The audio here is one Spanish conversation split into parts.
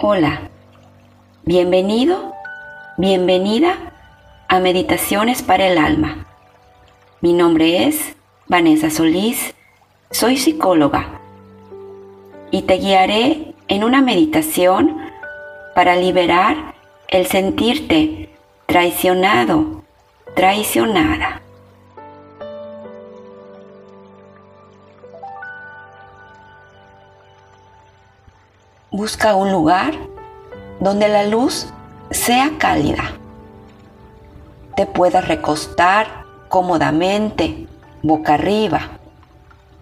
Hola, bienvenido, bienvenida a Meditaciones para el Alma. Mi nombre es Vanessa Solís, soy psicóloga y te guiaré en una meditación para liberar el sentirte traicionado, traicionada. Busca un lugar donde la luz sea cálida. Te puedas recostar cómodamente, boca arriba.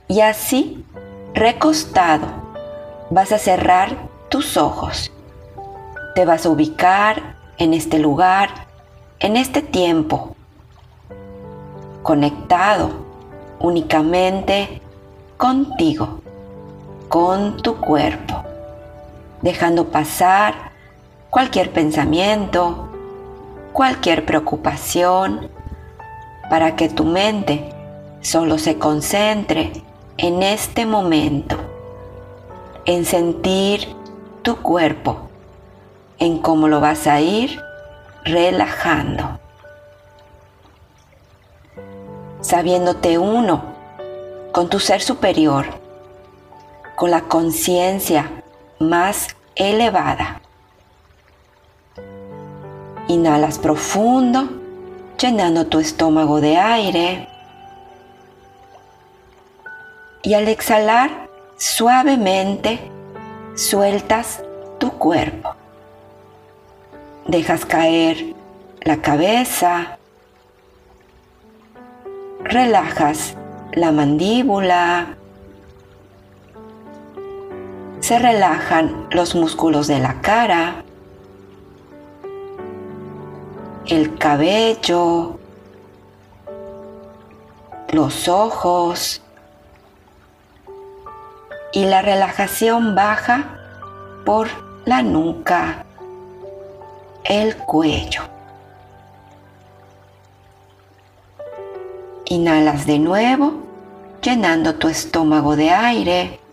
Y así, recostado, vas a cerrar tus ojos. Te vas a ubicar en este lugar, en este tiempo, conectado únicamente contigo, con tu cuerpo dejando pasar cualquier pensamiento, cualquier preocupación, para que tu mente solo se concentre en este momento, en sentir tu cuerpo, en cómo lo vas a ir relajando. Sabiéndote uno con tu ser superior, con la conciencia más elevada. Inhalas profundo, llenando tu estómago de aire. Y al exhalar, suavemente sueltas tu cuerpo. Dejas caer la cabeza. Relajas la mandíbula, se relajan los músculos de la cara, el cabello, los ojos y la relajación baja por la nuca, el cuello. Inhalas de nuevo, llenando tu estómago de aire.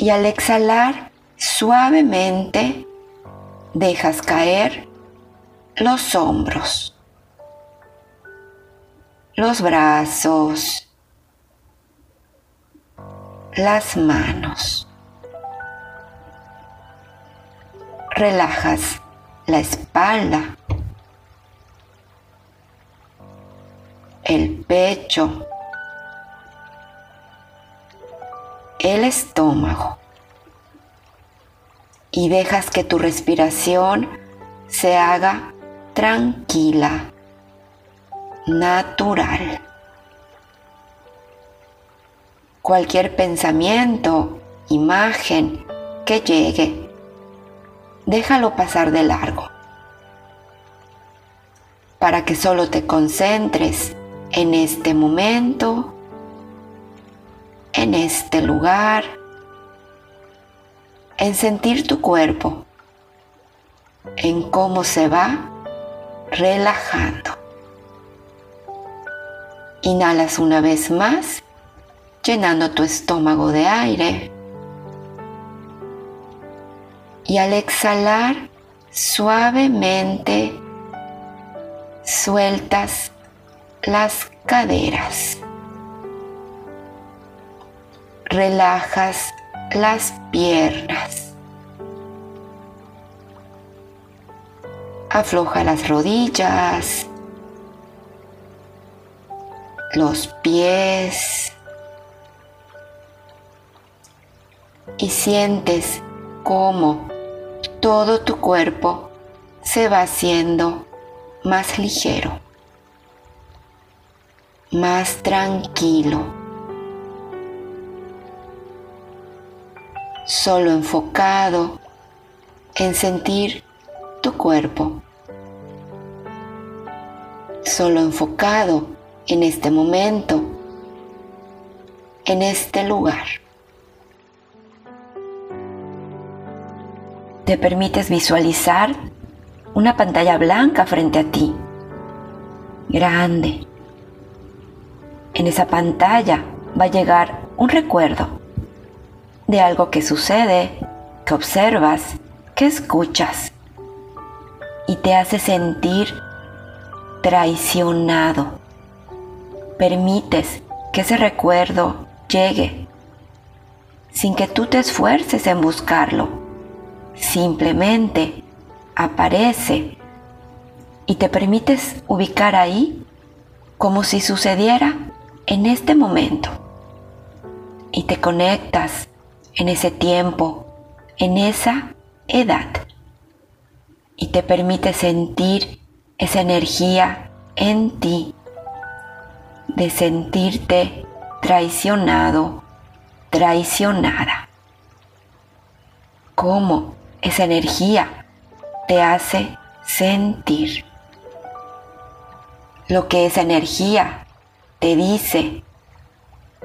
Y al exhalar suavemente dejas caer los hombros, los brazos, las manos. Relajas la espalda, el pecho, el estómago y dejas que tu respiración se haga tranquila, natural. Cualquier pensamiento, imagen que llegue, déjalo pasar de largo para que solo te concentres en este momento en este lugar, en sentir tu cuerpo, en cómo se va relajando. Inhalas una vez más, llenando tu estómago de aire. Y al exhalar, suavemente sueltas las caderas relajas las piernas. Afloja las rodillas, los pies y sientes cómo todo tu cuerpo se va haciendo más ligero, más tranquilo. Solo enfocado en sentir tu cuerpo, solo enfocado en este momento, en este lugar. Te permites visualizar una pantalla blanca frente a ti, grande. En esa pantalla va a llegar un recuerdo de algo que sucede, que observas, que escuchas y te hace sentir traicionado. Permites que ese recuerdo llegue sin que tú te esfuerces en buscarlo. Simplemente aparece y te permites ubicar ahí como si sucediera en este momento. Y te conectas en ese tiempo, en esa edad. Y te permite sentir esa energía en ti de sentirte traicionado, traicionada. Cómo esa energía te hace sentir. Lo que esa energía te dice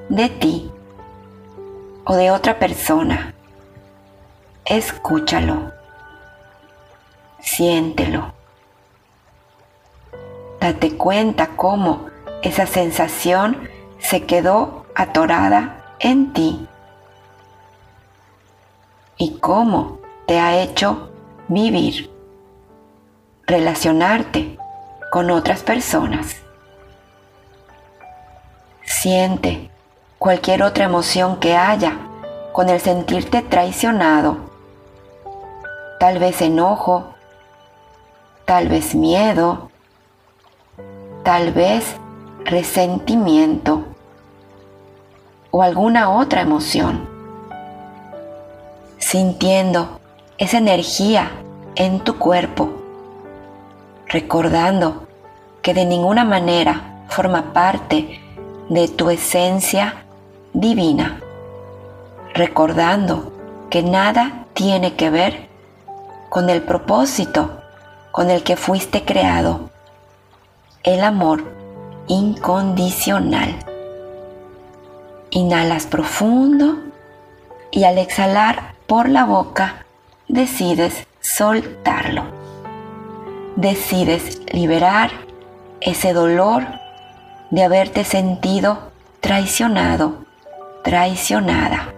de ti o de otra persona. Escúchalo. Siéntelo. Date cuenta cómo esa sensación se quedó atorada en ti y cómo te ha hecho vivir, relacionarte con otras personas. Siente cualquier otra emoción que haya con el sentirte traicionado. Tal vez enojo, tal vez miedo, tal vez resentimiento o alguna otra emoción. Sintiendo esa energía en tu cuerpo, recordando que de ninguna manera forma parte de tu esencia divina, recordando que nada tiene que ver con el propósito con el que fuiste creado, el amor incondicional. Inhalas profundo y al exhalar por la boca decides soltarlo. Decides liberar ese dolor de haberte sentido traicionado, traicionada.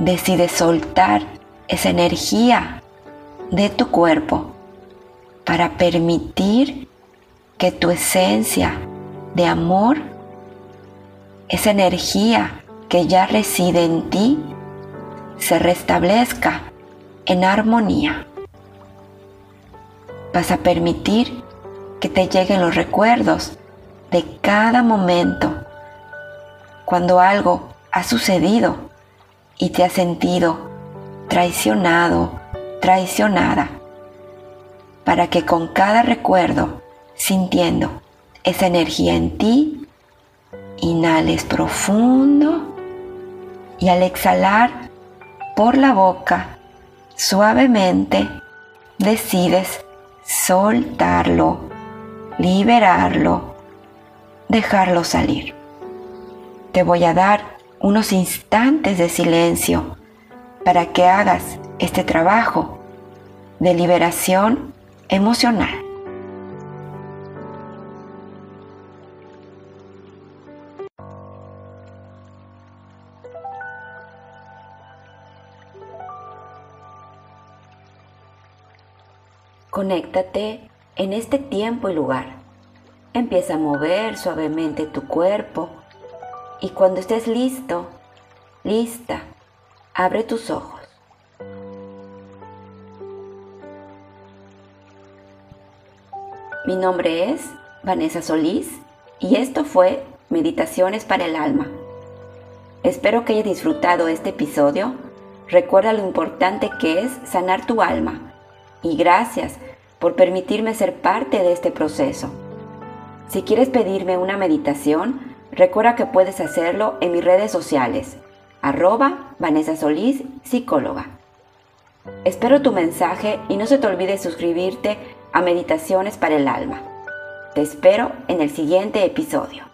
Decides soltar esa energía de tu cuerpo para permitir que tu esencia de amor, esa energía que ya reside en ti, se restablezca en armonía. Vas a permitir que te lleguen los recuerdos de cada momento cuando algo ha sucedido y te has sentido traicionado, traicionada, para que con cada recuerdo, sintiendo esa energía en ti, inhales profundo y al exhalar por la boca, suavemente decides soltarlo, liberarlo, dejarlo salir. Te voy a dar unos instantes de silencio para que hagas este trabajo de liberación emocional. Conéctate en este tiempo y lugar. Empieza a mover suavemente tu cuerpo y cuando estés listo, lista, abre tus ojos. Mi nombre es Vanessa Solís y esto fue Meditaciones para el Alma. Espero que hayas disfrutado este episodio. Recuerda lo importante que es sanar tu alma y gracias por permitirme ser parte de este proceso. Si quieres pedirme una meditación, recuerda que puedes hacerlo en mis redes sociales, arroba Vanessa Solís, psicóloga. Espero tu mensaje y no se te olvide suscribirte a Meditaciones para el Alma. Te espero en el siguiente episodio.